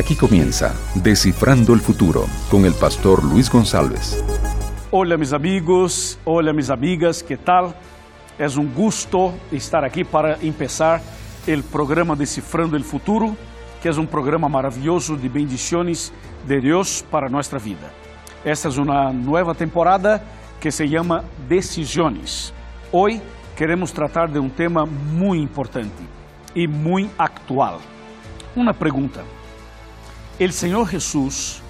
Aquí comienza Descifrando el Futuro con el pastor Luis González. Hola mis amigos, hola mis amigas, ¿qué tal? Es un gusto estar aquí para empezar el programa Descifrando el Futuro, que es un programa maravilloso de bendiciones de Dios para nuestra vida. Esta es una nueva temporada que se llama Decisiones. Hoy queremos tratar de un tema muy importante y muy actual. Una pregunta. ¿El Señor Jesús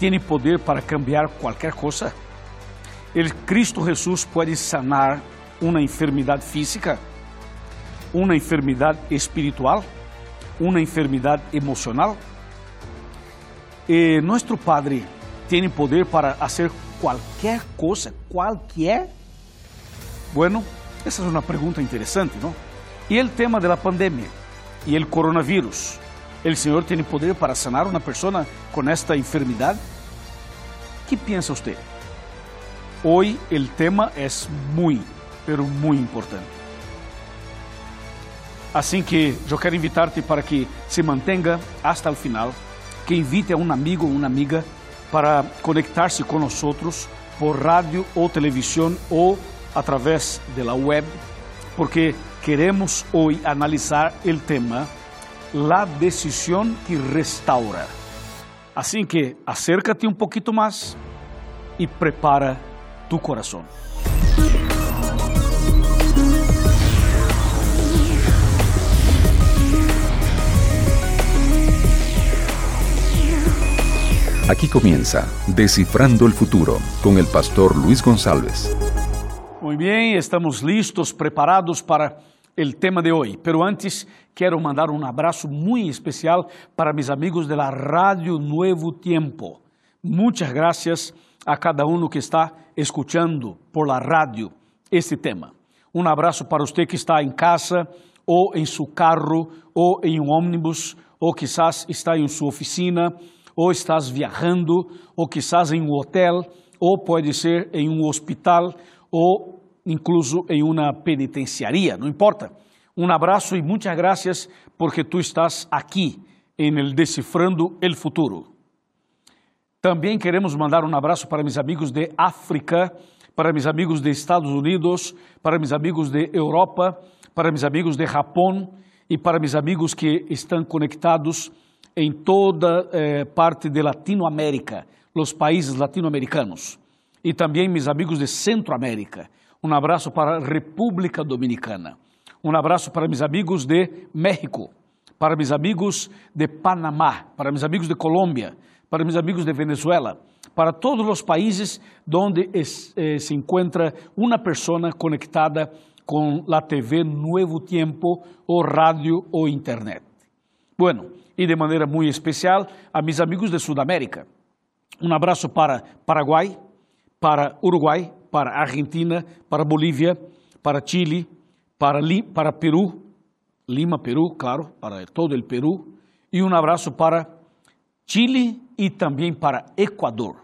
tiene poder para cambiar cualquier cosa? ¿El Cristo Jesús puede sanar una enfermedad física? ¿Una enfermedad espiritual? ¿Una enfermedad emocional? Eh, nuestro Padre tiene poder para hacer cualquier cosa, cualquier. Bueno, esa es una pregunta interesante, ¿no? Y el tema de la pandemia y el coronavirus. ¿El Señor tiene poder para sanar a una persona con esta enfermedad? ¿Qué piensa usted? Hoy el tema muy, pero muy importante. Así que yo quiero invitarte para que se mantenga hasta el final, que invite a amigo o una amiga para conectar-se com nós por rádio ou televisão ou através de la web, porque queremos hoje analisar o tema La decisão que restaura. Assim que acércate um pouquinho mais e prepara tu coração. Aquí comienza Descifrando el Futuro con el pastor Luis González. Muy bien, estamos listos, preparados para el tema de hoy. Pero antes quiero mandar un abrazo muy especial para mis amigos de la Radio Nuevo Tiempo. Muchas gracias a cada uno que está escuchando por la radio este tema. Un abrazo para usted que está en casa o en su carro o en un ómnibus o quizás está en su oficina ou estás viajando, ou quizás em um hotel, ou pode ser em um hospital, ou incluso em uma penitenciaria, não importa. Um abraço e muitas graças porque tu estás aqui em el Decifrando el Futuro. Também queremos mandar um abraço para meus amigos de África, para meus amigos de Estados Unidos, para meus amigos de Europa, para meus amigos de Japão e para meus amigos que estão conectados em toda eh, parte de Latinoamérica, os países latino-americanos, e também meus amigos de Centroamérica. Um abraço para a República Dominicana. Um abraço para meus amigos de México, para meus amigos de Panamá, para meus amigos de Colômbia, para meus amigos de Venezuela, para todos os países onde eh, se encontra uma pessoa conectada com a TV Nuevo Tiempo, ou rádio ou internet. Bueno, e de maneira muito especial a meus amigos de Sudamérica. Um abraço para Paraguai, para Uruguai, para Argentina, para Bolívia, para Chile, para, Li, para Peru, Lima, Peru, claro, para todo o Peru, e um abraço para Chile e também para Equador.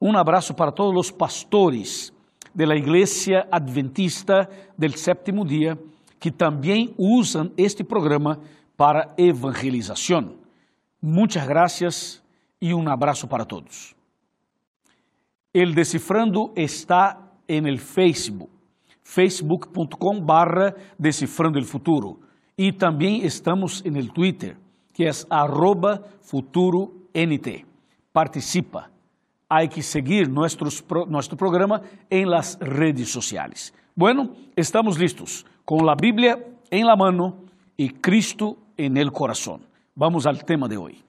Um abraço para todos os pastores da Igreja Adventista del Sétimo Dia, que também usam este programa para evangelização. Muitas graças e um abraço para todos. El Decifrando está en el Facebook, facebook.com barra Decifrando el Futuro. E também estamos en el Twitter, que é arroba FuturoNT. Participa. Hay que seguir nuestros, nuestro programa en las redes sociales. Bueno, estamos listos con la Biblia en la mano y Cristo en el corazón. Vamos al tema de hoy.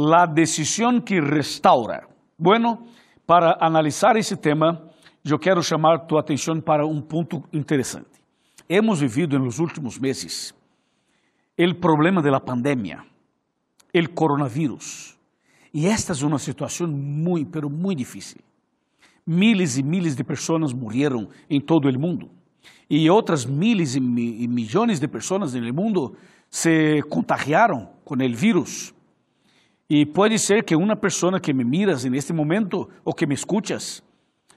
La decisión que restaura. Bueno, para analisar esse tema, eu quero chamar tua atenção para um ponto interessante. Hemos vivido nos últimos meses o problema da pandemia, o coronavírus. E esta é uma situação muito, pero muito difícil. Miles e miles de pessoas morreram em todo o mundo e outras miles e, mi, milhões de pessoas no mundo se contagiaram com o vírus. E pode ser que uma pessoa que me miras neste momento ou que me escuchas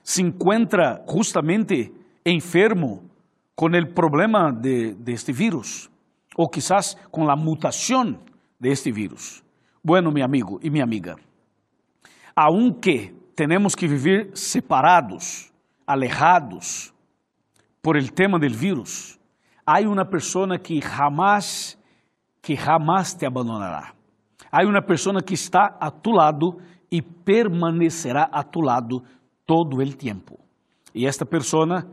se encontra justamente enfermo com o problema de, de este vírus. o quizás con la mutación de este virus. Bueno, mi amigo y mi amiga, aunque tenemos que vivir separados, alejados por el tema del virus, hay una persona que jamás, que jamás te abandonará. Hay una persona que está a tu lado y permanecerá a tu lado todo el tiempo. Y esta persona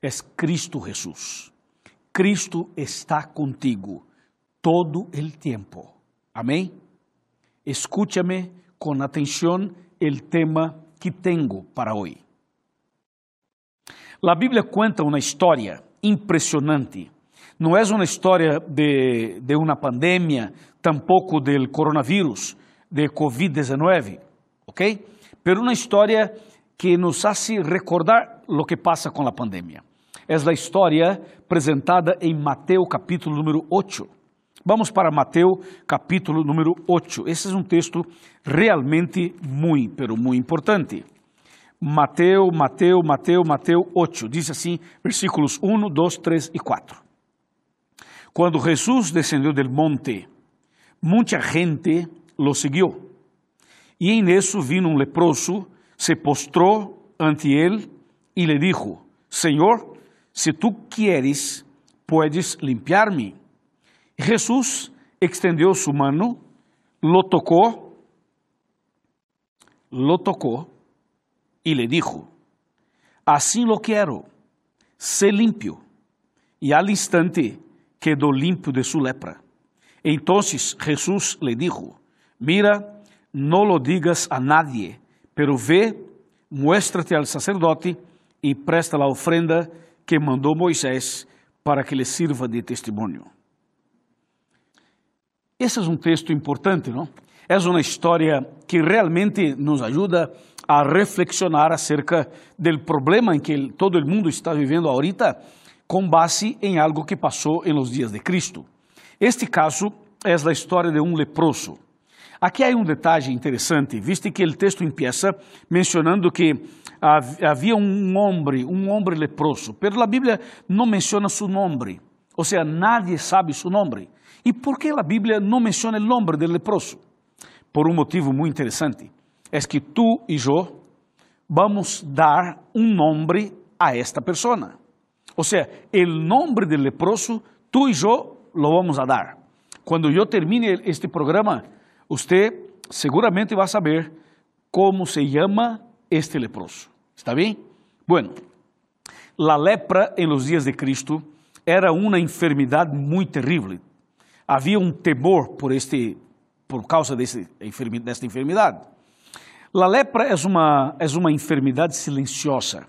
es Cristo Jesús. Cristo está contigo todo el tiempo. Amém? Escúchame con atención el tema que tengo para hoy. La Bíblia cuenta uma história impressionante. Não é uma história de, de uma pandemia, tampouco del coronavírus, de Covid-19, ok? Pero uma história que nos hace recordar lo que passa com a pandemia. É a história apresentada em Mateus capítulo número 8. Vamos para Mateus capítulo número 8. Esse é um texto realmente muito, pero muito importante. Mateus, Mateus, Mateus, Mateus 8. Diz assim, versículos 1, 2, 3 e 4. Quando Jesus descendeu del monte, muita gente lo seguiu. E em isso vino um leproso, se postrou ante ele e lhe dijo: Senhor, se tu quieres, puedes limpiar-me. Jesus extendeu sua mano, lo tocou, lo tocou e lhe dijo: Assim lo quero, sé limpio. E al instante quedou limpo de sua lepra. Entonces Jesús le dijo: Mira, no lo digas a nadie, pero ve, muéstrate al sacerdote y presta la ofrenda que mandou Moisés para que lhe sirva de testemunho. Esse é um texto importante, não? É uma história que realmente nos ajuda a reflexionar acerca do problema em que todo o mundo está vivendo ahorita, com base em algo que passou em los dias de Cristo. Este caso é a história de um leproso. Aqui há um detalhe interessante, visto que o texto empieza mencionando que havia um homem, um homem leproso, pero a Bíblia não menciona seu nome, ou seja, nadie sabe seu nome. E por que a Bíblia não menciona o nome do leproso? Por um motivo muito interessante, é que tu e eu vamos dar um nome a esta pessoa. Ou seja, o nome do leproso, tu e eu lo vamos a dar. Quando eu termine este programa, você seguramente vai saber como se chama este leproso. ¿Está bem? Bueno, la lepra en los días de Cristo era uma enfermidade muito terrível. Havia um temor por este, por causa deste, desta enfermidade. La lepra é uma é uma enfermidade silenciosa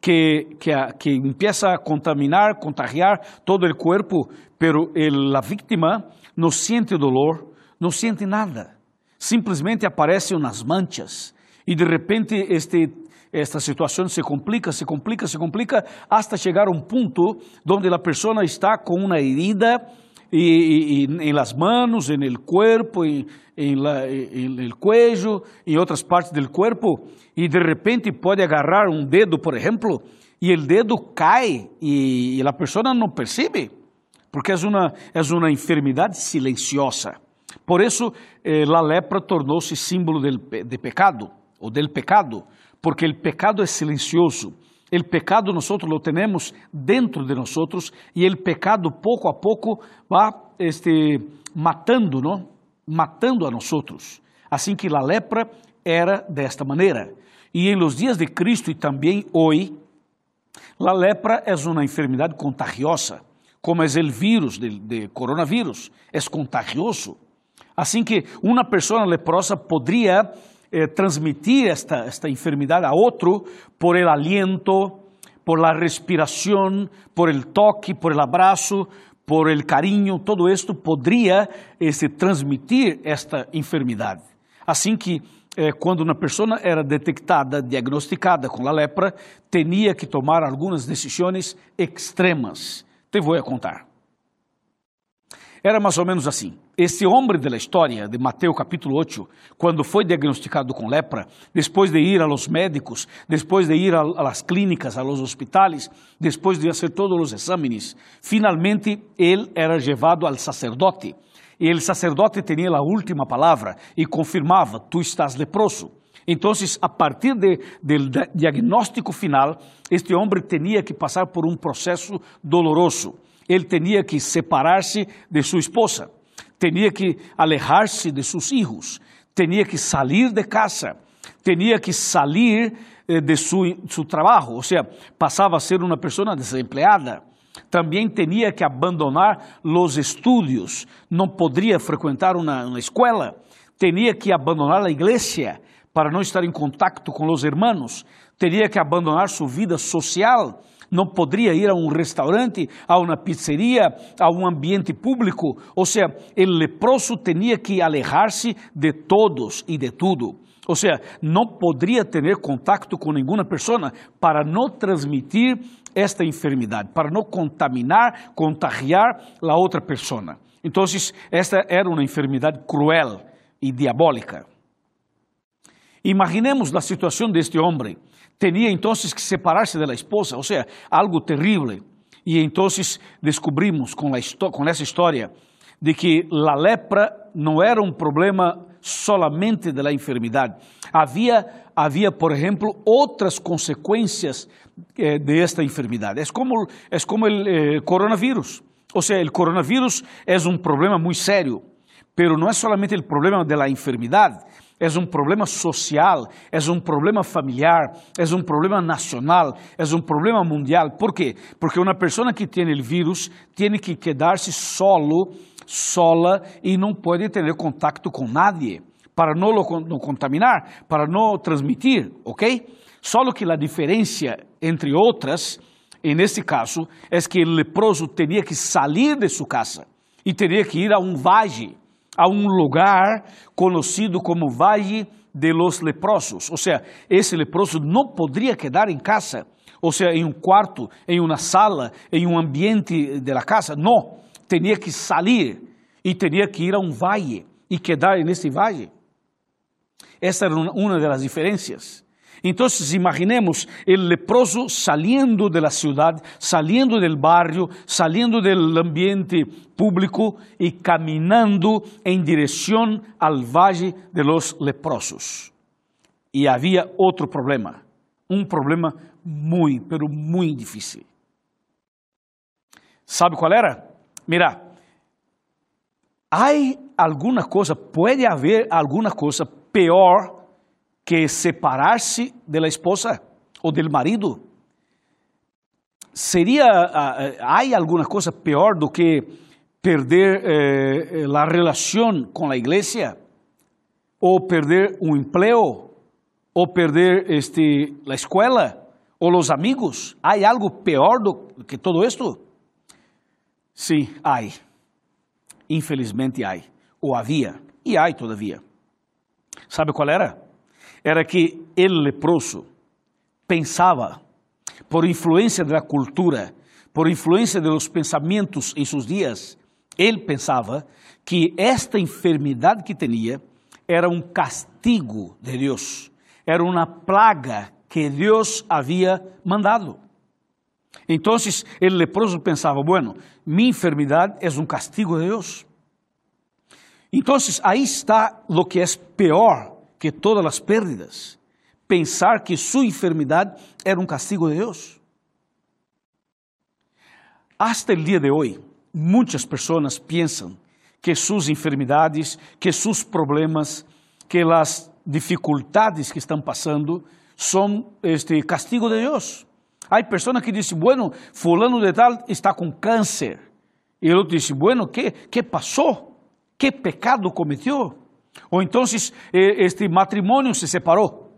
que que que empieza a contaminar, contagiar todo o corpo, pero el, la víctima não sente dolor, não sente nada. Simplesmente aparecem umas manchas. E de repente este esta situação se complica, se complica, se complica, hasta chegar a um ponto onde a pessoa está com uma herida e, em las manos, en el cuerpo, en el cuello, em outras partes do corpo, e de repente pode agarrar um dedo, por exemplo, e o dedo cai e, e a pessoa não percebe, porque é uma, é uma enfermidade silenciosa. Por isso, eh, a lepra tornou-se símbolo del, de pecado, ou del pecado, porque o pecado é silencioso. O pecado nós lo temos dentro de nós e o pecado pouco a pouco vai este, matando, não? matando a nós. Assim que a lepra era desta maneira. E em los dias de Cristo e também hoje, a lepra é uma enfermidade contagiosa, como é o vírus de, de é contagioso. Assim que uma pessoa leprosa poderia eh, transmitir esta, esta enfermedad a otro por el aliento, por la respiración, por el toque, por el abrazo, por el cariño, todo esto podría este, transmitir esta enfermidade. Assim que eh, quando uma pessoa era detectada, diagnosticada com a lepra, tinha que tomar algumas decisões extremas. Te vou contar. Era mais ou menos assim. Esse homem da história de Mateus capítulo 8, quando foi diagnosticado com lepra, depois de ir a los médicos, depois de ir las clínicas, a los hospitales, depois de fazer todos os exames, finalmente ele era levado ao sacerdote. E o sacerdote tinha a última palavra e confirmava: tu estás leproso. Então, a partir de, do diagnóstico final, este homem tinha que passar por um processo doloroso. Ele tinha que separar-se de sua esposa tinha que alejar-se de seus filhos, tinha que sair de casa, tinha que sair eh, de seu trabalho, ou seja, passava a ser uma pessoa desempregada. Também tinha que abandonar os estudos, não poderia frequentar uma, uma escola, tinha que abandonar a igreja para não estar em contato com os irmãos, teria que abandonar sua vida social, não poderia ir a um restaurante, a uma pizzeria, a um ambiente público. Ou seja, o leproso tinha que alejar-se de todos e de tudo. Ou seja, não poderia ter contato com nenhuma pessoa para não transmitir esta enfermidade, para não contaminar, contagiar a outra pessoa. Então, esta era uma enfermidade cruel e diabólica. Imaginemos a situação deste homem Tenía entonces que separarse de la esposa, o sea, algo terrible. Y entonces descubrimos con, la, con esa historia de que la lepra no era un problema solamente de la enfermedad. Había, había por ejemplo, otras consecuencias eh, de esta enfermedad. Es como, es como el eh, coronavirus. O sea, el coronavirus es un problema muy serio, pero no es solamente el problema de la és um problema social, és um problema familiar, és um problema nacional, és um problema mundial. ¿Por quê? Porque uma pessoa que tem o vírus tem que quedar-se solo, sola e não pode ter contato com nadie para não não contaminar, para não transmitir, ok? Só que a diferença entre outras, nesse caso, é que o leproso teria que sair de sua casa e teria que ir a um valle a um lugar conhecido como Valle de los Leprosos. Ou seja, esse leproso não poderia quedar em casa, ou seja, em um quarto, em uma sala, em um ambiente de la casa. Não, tinha que sair e teria que ir a um valle e quedar nesse valle. Essa era uma das diferenças. Entonces imaginemos el leproso saliendo de la ciudad, saliendo del barrio, saliendo del ambiente público y caminando en dirección al valle de los leprosos. Y había otro problema, un problema muy, pero muy difícil. ¿Sabe cuál era? Mira, hay alguna cosa, puede haber alguna cosa peor que separar-se da esposa ou do marido. Seria, há alguma coisa pior do que perder eh, a relação com a igreja? Ou perder um emprego? Ou perder este, a escola? Ou os amigos? Há algo pior do que todo isto? Sim, há. Infelizmente há. Ou havia. E há todavia. Sabe qual era? Era que el leproso pensava, por influência da cultura, por influência de los em seus dias, ele pensava que esta enfermidade que tinha era um castigo de Deus, era uma plaga que Deus havia mandado. Então, o leproso pensava, bueno, minha enfermidade é um castigo de Deus. Então, aí está o que é pior que todas as pérdidas, pensar que sua enfermidade era um castigo de Deus. Hasta el dia de hoje, muitas pessoas pensam que suas enfermidades, que seus problemas, que as dificuldades que estão passando são este castigo de Deus. Há pessoas que dizem, bueno, fulano de tal está com câncer. E ele diz, bueno, que, que passou? Que pecado cometeu? Ou então este matrimônio se separou,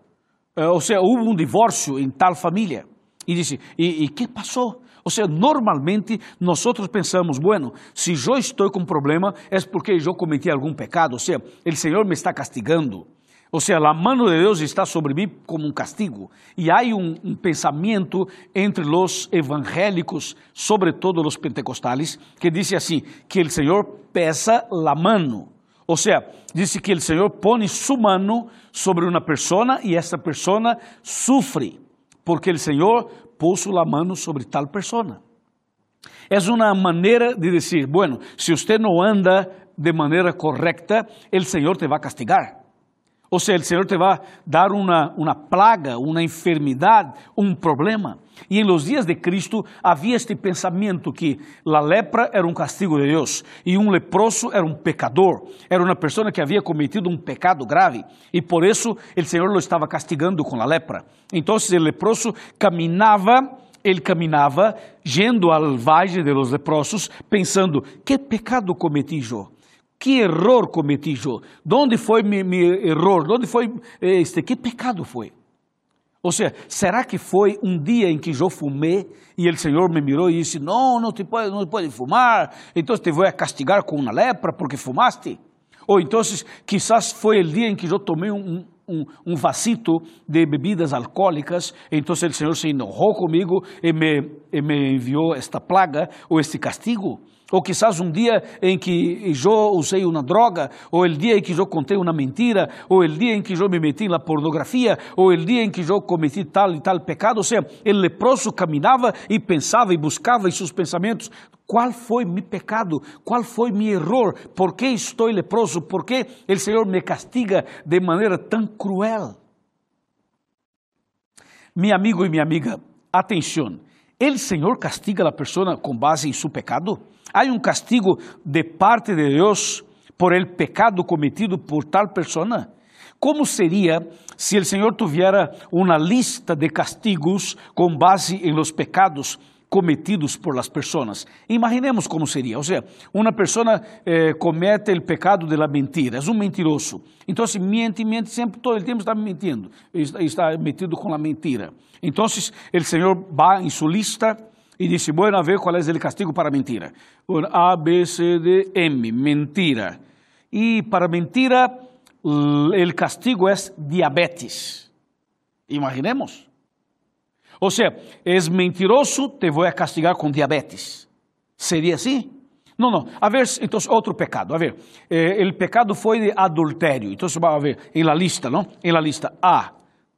eh, ou seja, houve um divórcio em tal família. E disse, e, que passou? Ou seja, normalmente nós pensamos, bueno, se eu estou com problema é porque eu cometi algum pecado, ou seja, o Senhor me está castigando. Ou seja, a mão de Deus está sobre mim como um castigo. E há um, um pensamento entre os evangélicos, sobretudo os pentecostales, que diz assim, que o Senhor pesa a mão. Ou seja, diz que o Senhor põe sua mão sobre uma pessoa e essa pessoa sofre, porque o Senhor puso a mão sobre tal pessoa. É uma maneira de dizer, bueno, se você não anda de maneira correcta, o Senhor te vai castigar. Ou seja, o Senhor te vai dar uma, uma plaga, uma enfermidade, um problema. E em los dias de Cristo havia este pensamento que a lepra era um castigo de Deus e um leproso era um pecador, era uma pessoa que havia cometido um pecado grave e por isso o Senhor lo estava castigando com a lepra. Então o leproso caminhava ele caminhava, yendo ao valle de los leprosos, pensando: que pecado cometi eu? Que error cometi eu? Onde foi meu, error? Onde foi este? Que pecado foi? Ou seja, será que foi um dia em que eu fumei e o Senhor me mirou e disse: Não, não te pode, não pode fumar, então te vou castigar com uma lepra porque fumaste? Ou então, quizás foi o dia em que eu tomei um, um, um vasito de bebidas alcoólicas, então o Senhor se enojou comigo e me, e me enviou esta plaga ou este castigo. Ou quizás um dia em que eu usei uma droga, ou o dia em que eu contei uma mentira, ou o dia em que eu me meti na pornografia, ou o dia em que eu cometi tal e tal pecado. Ou seja, o leproso caminhava e pensava e buscava seus pensamentos qual foi meu pecado, qual foi meu erro, por que estou leproso, por que o Senhor me castiga de maneira tão cruel. Meu amigo e minha amiga, atenção, o Senhor castiga a pessoa com base em seu pecado? Há um castigo de parte de Deus por el pecado cometido por tal persona? Como seria se o Senhor tuviera uma lista de castigos com base em los pecados cometidos por las pessoas? Imaginemos como seria. Ou seja, uma pessoa eh, comete o pecado de la mentira, é um mentiroso. Se miente, miente sempre, todo o tempo está mentindo, está, metido com a mentira. Então, o Senhor vai em sua lista e disse, bueno, a ver qual é o castigo para mentira. A, B, C, D, M, mentira. E para mentira, o castigo é diabetes. Imaginemos. Ou seja, és mentiroso, te vou castigar com diabetes. Seria assim? Não, não. A ver, então, outro pecado. A ver, eh, o pecado foi de adultério. Então, vamos ver, em la lista, não? Em la lista A,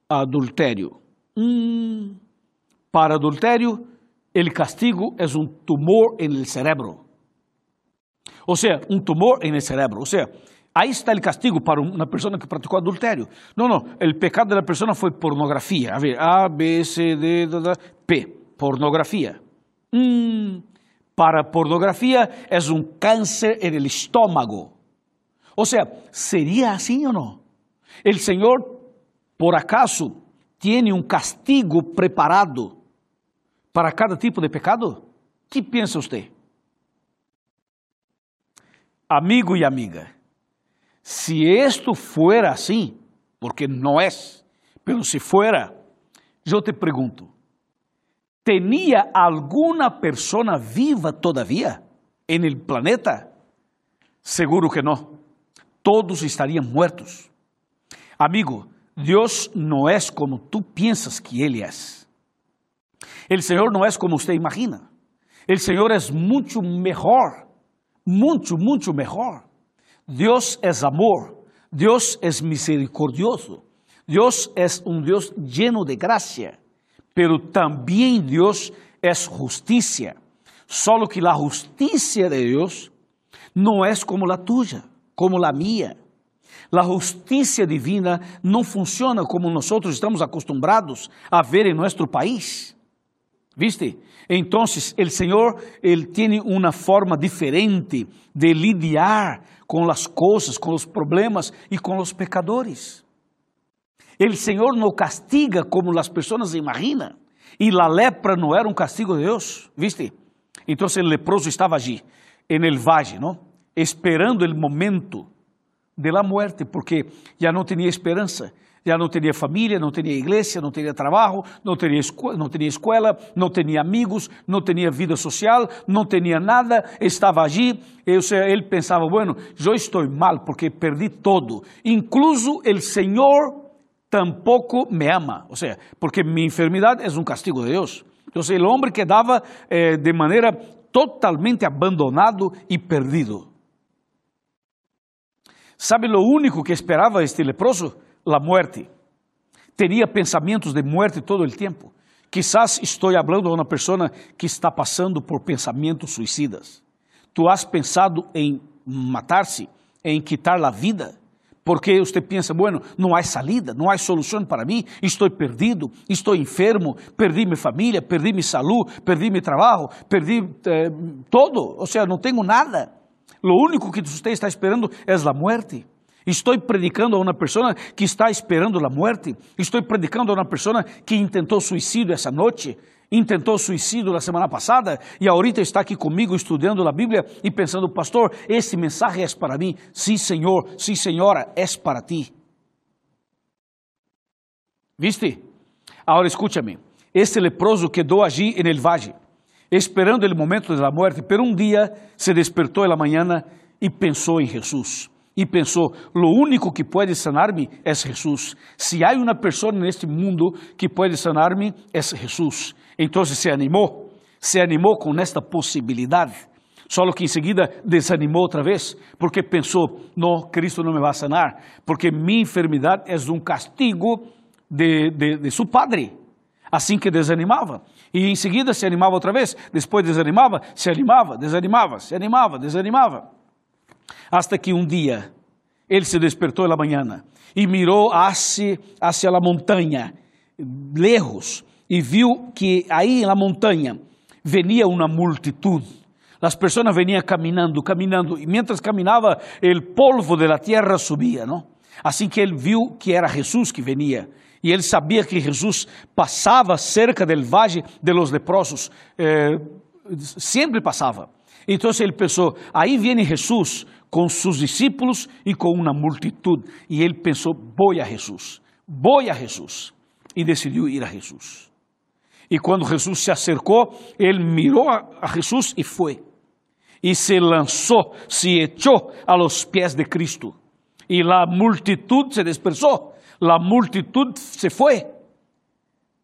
adultério. Hum, para adultério, el castigo es un tumor en el cerebro. O sea, un tumor en el cerebro. O sea, ahí está el castigo para una persona que practicó adulterio. No, no, el pecado de la persona fue pornografía. A ver, A, B, C, D, P, pornografía. Mm, para pornografía es un cáncer en el estómago. O sea, ¿sería así o no? El Señor, por acaso, tiene un castigo preparado para cada tipo de pecado? Que pensa você? Amigo e amiga, se isto fuera assim, porque não é, pero se fuera, eu te pergunto, ¿tenía alguma pessoa viva todavía en el planeta? Seguro que não. Todos estariam muertos. Amigo, Deus não é como tu pensas que Ele é. El Señor no es como usted imagina. El Señor es mucho mejor, mucho, mucho mejor. Dios es amor, Dios es misericordioso, Dios es un Dios lleno de gracia, pero también Dios es justicia. Solo que la justicia de Dios no es como la tuya, como la mía. La justicia divina não funciona como nós estamos acostumbrados a ver em nosso país. ¿Viste? Entonces el Señor, Él tiene una forma diferente de lidiar con las cosas, con los problemas y con los pecadores. El Señor no castiga como las personas imaginan. Y la lepra no era un castigo de Dios, ¿viste? Entonces el leproso estaba allí, en el valle. Esperando el momento de la muerte, porque ya no tenía esperanza. Já não tinha família, não tinha igreja, não tinha trabalho, não tinha, não tinha escola, não tinha amigos, não tinha vida social, não tinha nada, estava allí. Ele pensava, bueno, eu estou mal porque perdi todo. Incluso o Senhor tampouco me ama. Ou seja, porque minha enfermidade é um castigo de Deus. Então, o homem quedava eh, de maneira totalmente abandonado e perdido. ¿Sabe lo único que esperaba este leproso? La muerte. Tenía pensamientos de muerte todo el tiempo. Quizás estoy hablando a una persona que está pasando por pensamientos suicidas. Tú has pensado en matarse, en quitar la vida, porque usted piensa, bueno, não há salida, não há solução para mim, estou perdido, estou enfermo, perdi minha família, perdi minha saúde, perdi meu trabalho, perdi eh, todo, ou seja, não tenho nada. Lo único que você está esperando é a morte. Estou predicando a uma pessoa que está esperando a morte. Estou predicando a uma pessoa que intentou suicídio essa noite, intentou suicídio na semana passada e ahorita está aqui comigo estudando a Bíblia e pensando, pastor, esse mensagem é para mim. Sim, Senhor, sim, senhora, é para ti. ¿Viste? Agora escúchame. Este leproso quedou allí en el esperando o momento da morte, pero um dia se despertou na manhã e pensou em Jesus. E pensou: lo único que pode sanar-me é Jesus. Se há uma pessoa neste mundo que pode sanar-me, é Jesus. Então se animou, se animou com esta possibilidade. Só que em seguida desanimou outra vez, porque pensou: não, Cristo não me vai sanar, porque minha enfermidade é um castigo de, de, de seu Padre. Assim que desanimava. E em seguida se animava outra vez, depois desanimava, se animava, desanimava, se animava, desanimava. Hasta que um dia ele se despertou na manhã e mirou hacia, a montanha, lejos, e viu que aí na montanha venia uma multitud. As pessoas veniam caminhando, caminhando, e mientras caminhava, o polvo da terra subia, não? Assim que ele viu que era Jesus que venia, e ele sabia que Jesus passava cerca del valle de los leprosos, eh, sempre passava. Então ele pensou: aí vem Jesus com seus discípulos e com uma multitud. E ele pensou: vou a Jesus, vou a Jesus. E decidiu ir a Jesus. E quando Jesus se acercou, ele mirou a Jesus e foi. E se lançou, se echou a los pés de Cristo. E a multitud se dispersou la multitud se fue,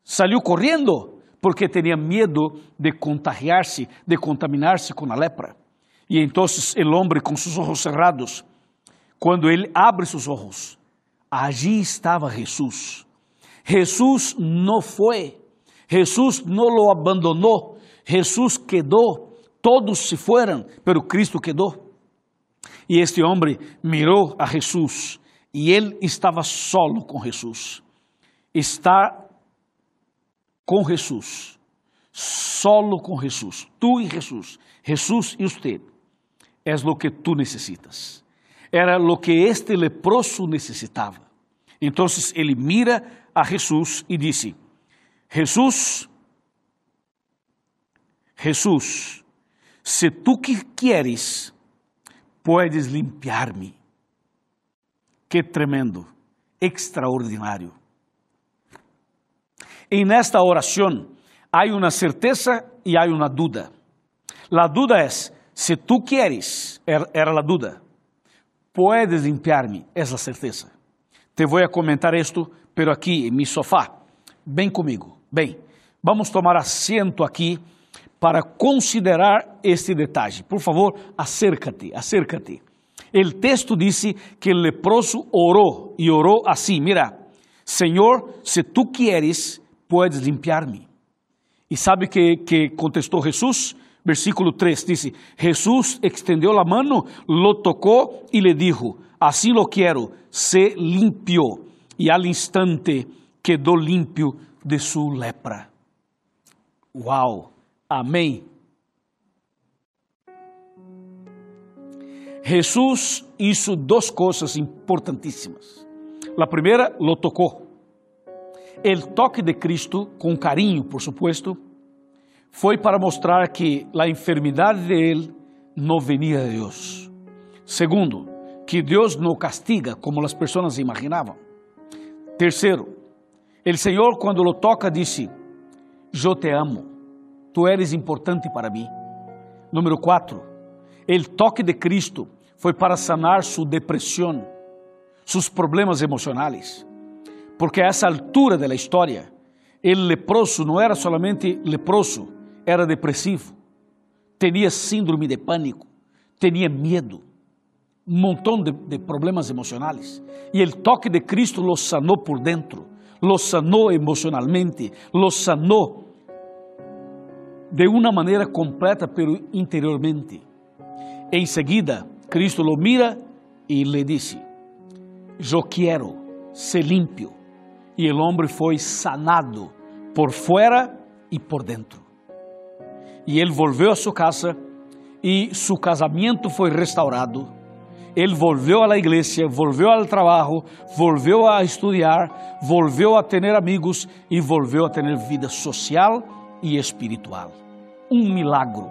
salió corriendo porque tenía miedo de contagiarse, de contaminarse con la lepra. Y entonces el hombre con sus ojos cerrados, cuando él abre sus ojos, allí estaba Jesús. Jesús no fue, Jesús no lo abandonó, Jesús quedó, todos se fueron, pero Cristo quedó. Y este hombre miró a Jesús e ele estava solo com Jesus. Está com Jesus, solo com Jesus, tu e Jesus, Jesus e você, é o que tu necessitas. Era o que este leproso necessitava. Então ele mira a Jesus e disse: Jesus, Jesus, se tu que queres, puedes limpiar-me. Que tremendo, extraordinário. E nesta oração há uma certeza e há uma duda. La duda é: se tu queres, era a duda, puedes limpiar-me, é a certeza. Te vou a comentar isto, pero aqui em mi sofá. Vem comigo. Bem, vamos tomar assento aqui para considerar este detalhe. Por favor, acércate, acércate. El texto dice que el leproso oró y oró así, mira, Señor, si tú quieres, puedes limpiarme. ¿Y sabe que, que contestó Jesús? Versículo 3 dice, Jesús extendió la mano, lo tocó y le dijo, así lo quiero, se limpió. Y al instante quedó limpio de su lepra. Wow, amén. Jesús hizo dos cosas importantísimas. La primera lo tocó. El toque de Cristo, com carinho, por supuesto, foi para mostrar que a enfermidade de él não venia de Deus. Segundo, que Deus não castiga como as pessoas imaginavam. Terceiro, o Senhor, quando lo toca, disse: Eu te amo, tu eres importante para mim. Número quatro, o toque de Cristo foi para sanar sua depressão, seus problemas emocionais. Porque a essa altura da história, o leproso não era solamente leproso, era depressivo, tinha síndrome de pânico, tinha medo, um montão de, de problemas emocionais. E o toque de Cristo los sanou por dentro, los sanou emocionalmente, los sanou de uma maneira completa, pero interiormente. Em seguida, Cristo lo mira e lhe disse: Eu quero ser limpio. E o homem foi sanado por fora e por dentro. E ele volveu a sua casa e seu casamento foi restaurado ele volveu à igreja, volveu ao trabalho, volveu a estudar, volveu a ter amigos e volveu a ter vida social e espiritual. Um milagro.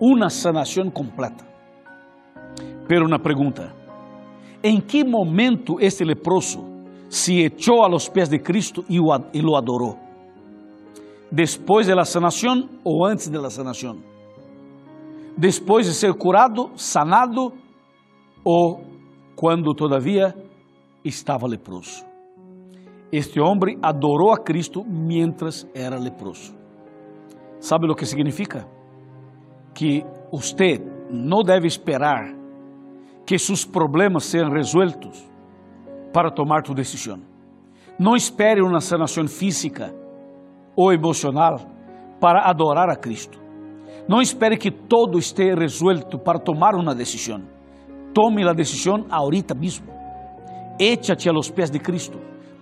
Uma sanação completa. Pero uma pergunta: em que momento este leproso se echou a los pés de Cristo e o adorou? Depois da sanação ou antes da sanação? Depois de ser curado, sanado ou quando todavia estava leproso. Este homem adorou a Cristo mientras era leproso. ¿Sabe o que significa? Que você não deve esperar que seus problemas sejam resueltos para tomar tu decisão. Não espere uma sanação física ou emocional para adorar a Cristo. Não espere que todo esteja resuelto para tomar uma decisão. Tome a decisão ahorita mesmo. Échate a los pés de Cristo.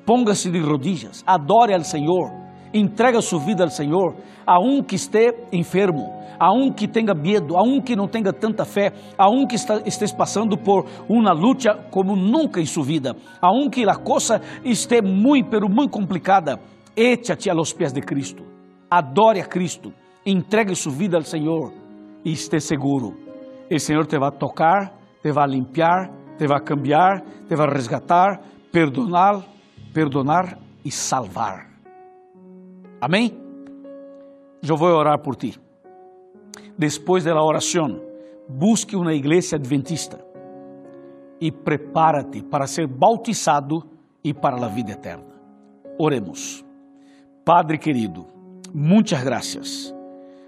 Póngase de rodillas. Adore al Senhor. Entrega sua vida ao Senhor. Aunque esteja enfermo, aunque tenha medo, aunque não tenha tanta fé, aunque esteja passando por uma luta como nunca em sua vida, aunque a coisa esteja muito, pero muito complicada, échate a los pés de Cristo. Adore a Cristo. Entregue sua vida ao Senhor e esteja seguro. O Senhor te vai tocar te vai limpiar, te vai cambiar, te vai resgatar, perdonar, perdonar e salvar. Amém? Eu vou orar por ti. Depois da oração, busque uma igreja adventista e prepara-te para ser bautizado e para a vida eterna. Oremos. Padre querido, muitas graças.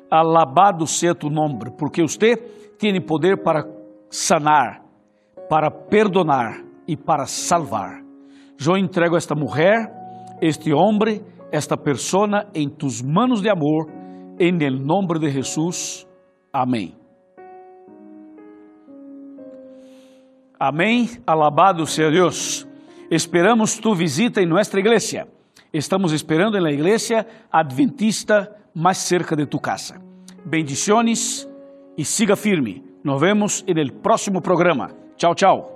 Alabado seja tu nome, porque você tem poder para sanar, para perdonar e para salvar. Eu entrego esta mulher, este homem, esta persona em tus manos de amor, em el de Jesus. Amém. Amém. Alabado seja Deus. Esperamos tu visita em nossa igreja. Estamos esperando na igreja adventista mais cerca de tu casa. Bendiciones e siga firme. Nos vemos en el próximo programa. Chao, chao.